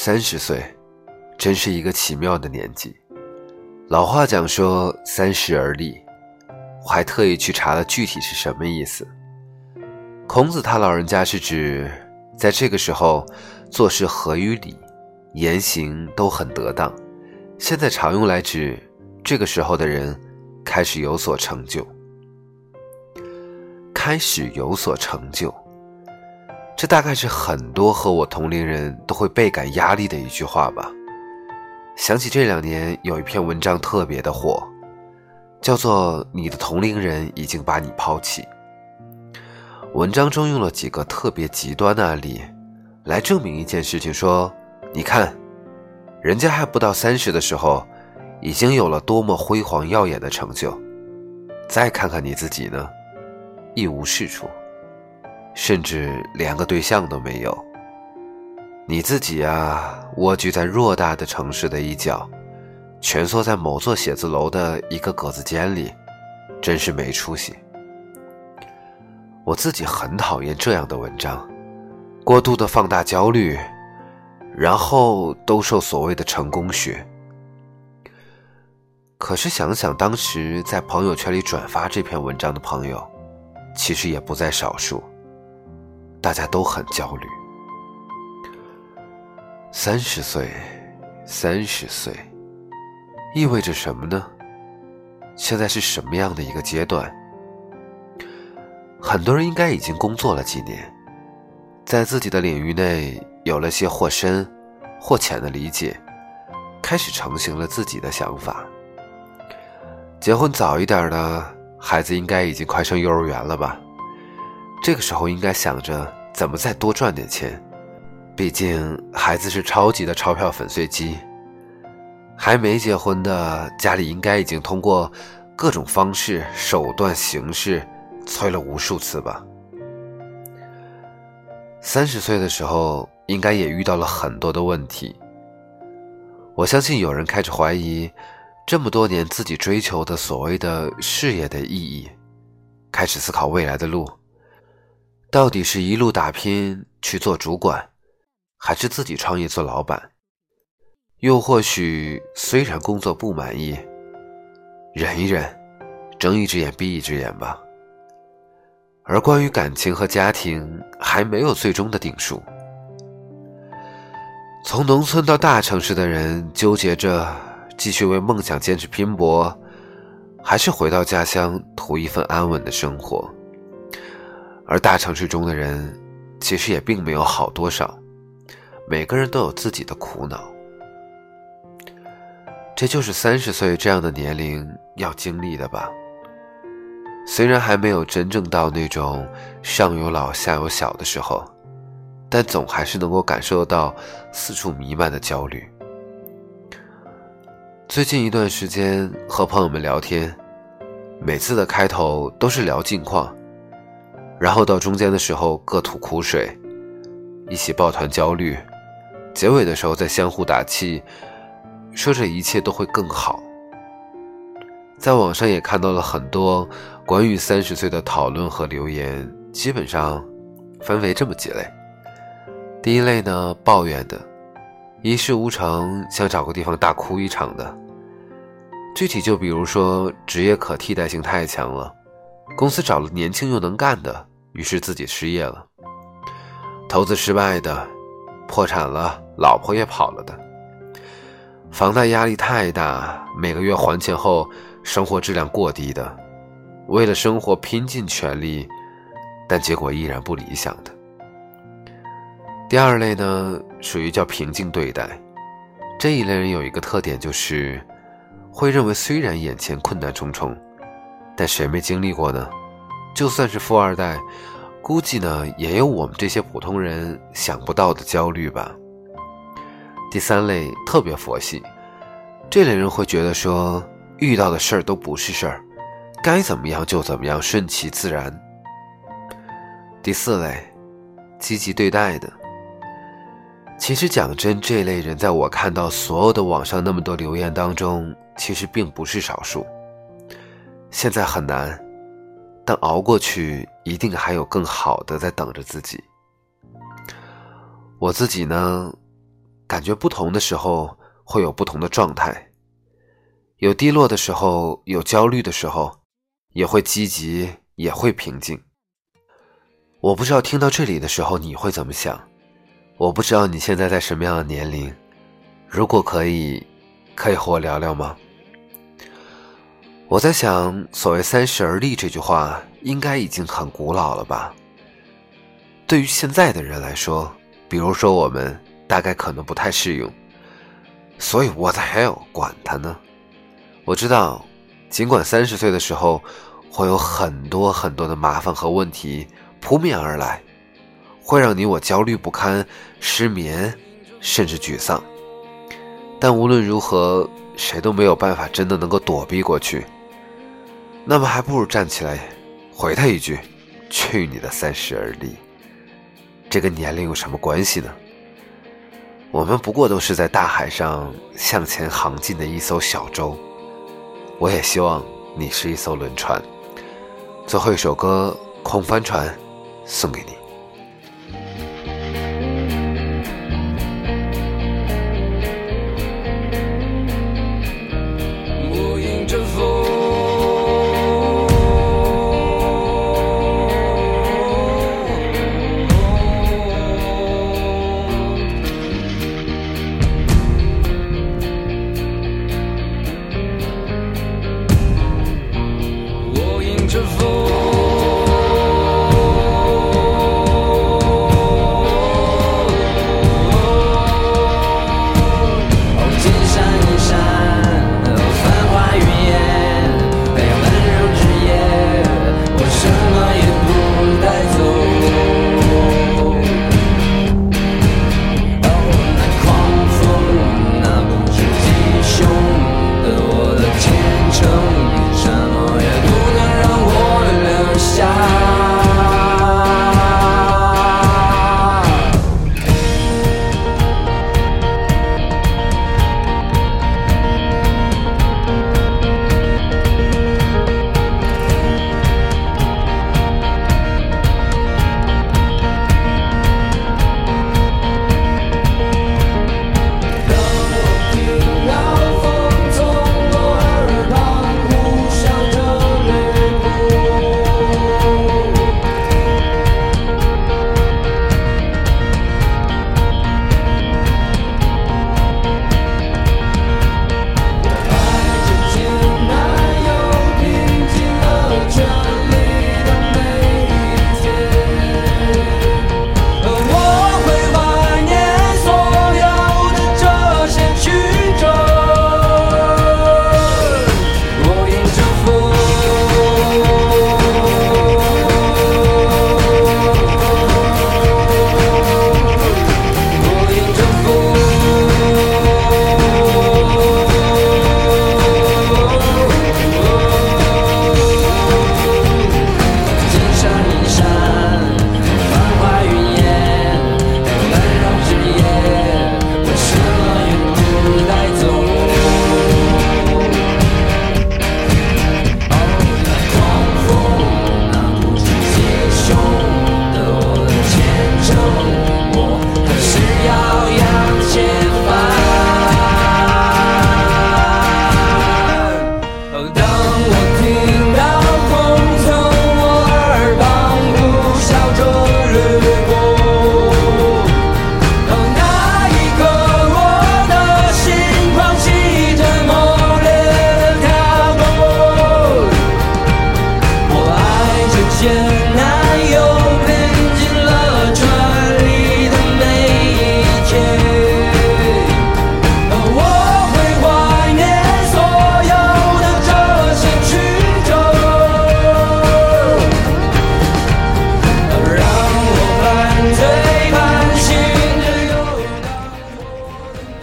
三十岁，真是一个奇妙的年纪。老话讲说“三十而立”，我还特意去查了具体是什么意思。孔子他老人家是指在这个时候做事合于理，言行都很得当。现在常用来指这个时候的人开始有所成就，开始有所成就。这大概是很多和我同龄人都会倍感压力的一句话吧。想起这两年有一篇文章特别的火，叫做《你的同龄人已经把你抛弃》。文章中用了几个特别极端的案例，来证明一件事情：说，你看，人家还不到三十的时候，已经有了多么辉煌耀眼的成就，再看看你自己呢，一无是处。甚至连个对象都没有。你自己啊，蜗居在偌大的城市的一角，蜷缩在某座写字楼的一个格子间里，真是没出息。我自己很讨厌这样的文章，过度的放大焦虑，然后兜售所谓的成功学。可是想想当时在朋友圈里转发这篇文章的朋友，其实也不在少数。大家都很焦虑。三十岁，三十岁，意味着什么呢？现在是什么样的一个阶段？很多人应该已经工作了几年，在自己的领域内有了些或深或浅的理解，开始成型了自己的想法。结婚早一点的孩子，应该已经快上幼儿园了吧？这个时候应该想着怎么再多赚点钱，毕竟孩子是超级的钞票粉碎机。还没结婚的家里应该已经通过各种方式、手段、形式催了无数次吧。三十岁的时候应该也遇到了很多的问题。我相信有人开始怀疑，这么多年自己追求的所谓的事业的意义，开始思考未来的路。到底是一路打拼去做主管，还是自己创业做老板？又或许虽然工作不满意，忍一忍，睁一只眼闭一只眼吧。而关于感情和家庭，还没有最终的定数。从农村到大城市的人，纠结着继续为梦想坚持拼搏，还是回到家乡图一份安稳的生活。而大城市中的人，其实也并没有好多少，每个人都有自己的苦恼。这就是三十岁这样的年龄要经历的吧。虽然还没有真正到那种上有老下有小的时候，但总还是能够感受到四处弥漫的焦虑。最近一段时间和朋友们聊天，每次的开头都是聊近况。然后到中间的时候各吐苦水，一起抱团焦虑，结尾的时候再相互打气，说这一切都会更好。在网上也看到了很多关于三十岁的讨论和留言，基本上分为这么几类。第一类呢，抱怨的，一事无成，想找个地方大哭一场的。具体就比如说职业可替代性太强了，公司找了年轻又能干的。于是自己失业了，投资失败的，破产了，老婆也跑了的，房贷压力太大，每个月还钱后生活质量过低的，为了生活拼尽全力，但结果依然不理想的。第二类呢，属于叫平静对待，这一类人有一个特点就是，会认为虽然眼前困难重重，但谁没经历过呢？就算是富二代，估计呢也有我们这些普通人想不到的焦虑吧。第三类特别佛系，这类人会觉得说遇到的事儿都不是事儿，该怎么样就怎么样，顺其自然。第四类，积极对待的。其实讲真，这类人在我看到所有的网上那么多留言当中，其实并不是少数。现在很难。但熬过去，一定还有更好的在等着自己。我自己呢，感觉不同的时候会有不同的状态，有低落的时候，有焦虑的时候，也会积极，也会平静。我不知道听到这里的时候你会怎么想，我不知道你现在在什么样的年龄，如果可以，可以和我聊聊吗？我在想，所谓“三十而立”这句话，应该已经很古老了吧？对于现在的人来说，比如说我们，大概可能不太适用。所以，what the hell，管他呢？我知道，尽管三十岁的时候，会有很多很多的麻烦和问题。扑面而来，会让你我焦虑不堪、失眠，甚至沮丧。但无论如何，谁都没有办法真的能够躲避过去。那么，还不如站起来，回他一句：“去你的三十而立！”这跟年龄有什么关系呢？我们不过都是在大海上向前航进的一艘小舟。我也希望你是一艘轮船。最后一首歌《空帆船》。送给你。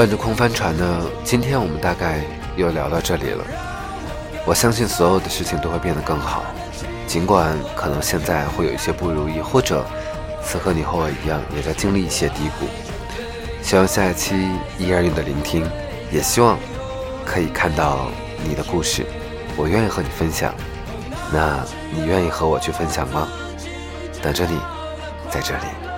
伴着空帆船呢，今天我们大概又聊到这里了。我相信所有的事情都会变得更好，尽管可能现在会有一些不如意，或者此刻你和我一样也在经历一些低谷。希望下一期依然有你的聆听，也希望可以看到你的故事，我愿意和你分享。那你愿意和我去分享吗？等着你，在这里。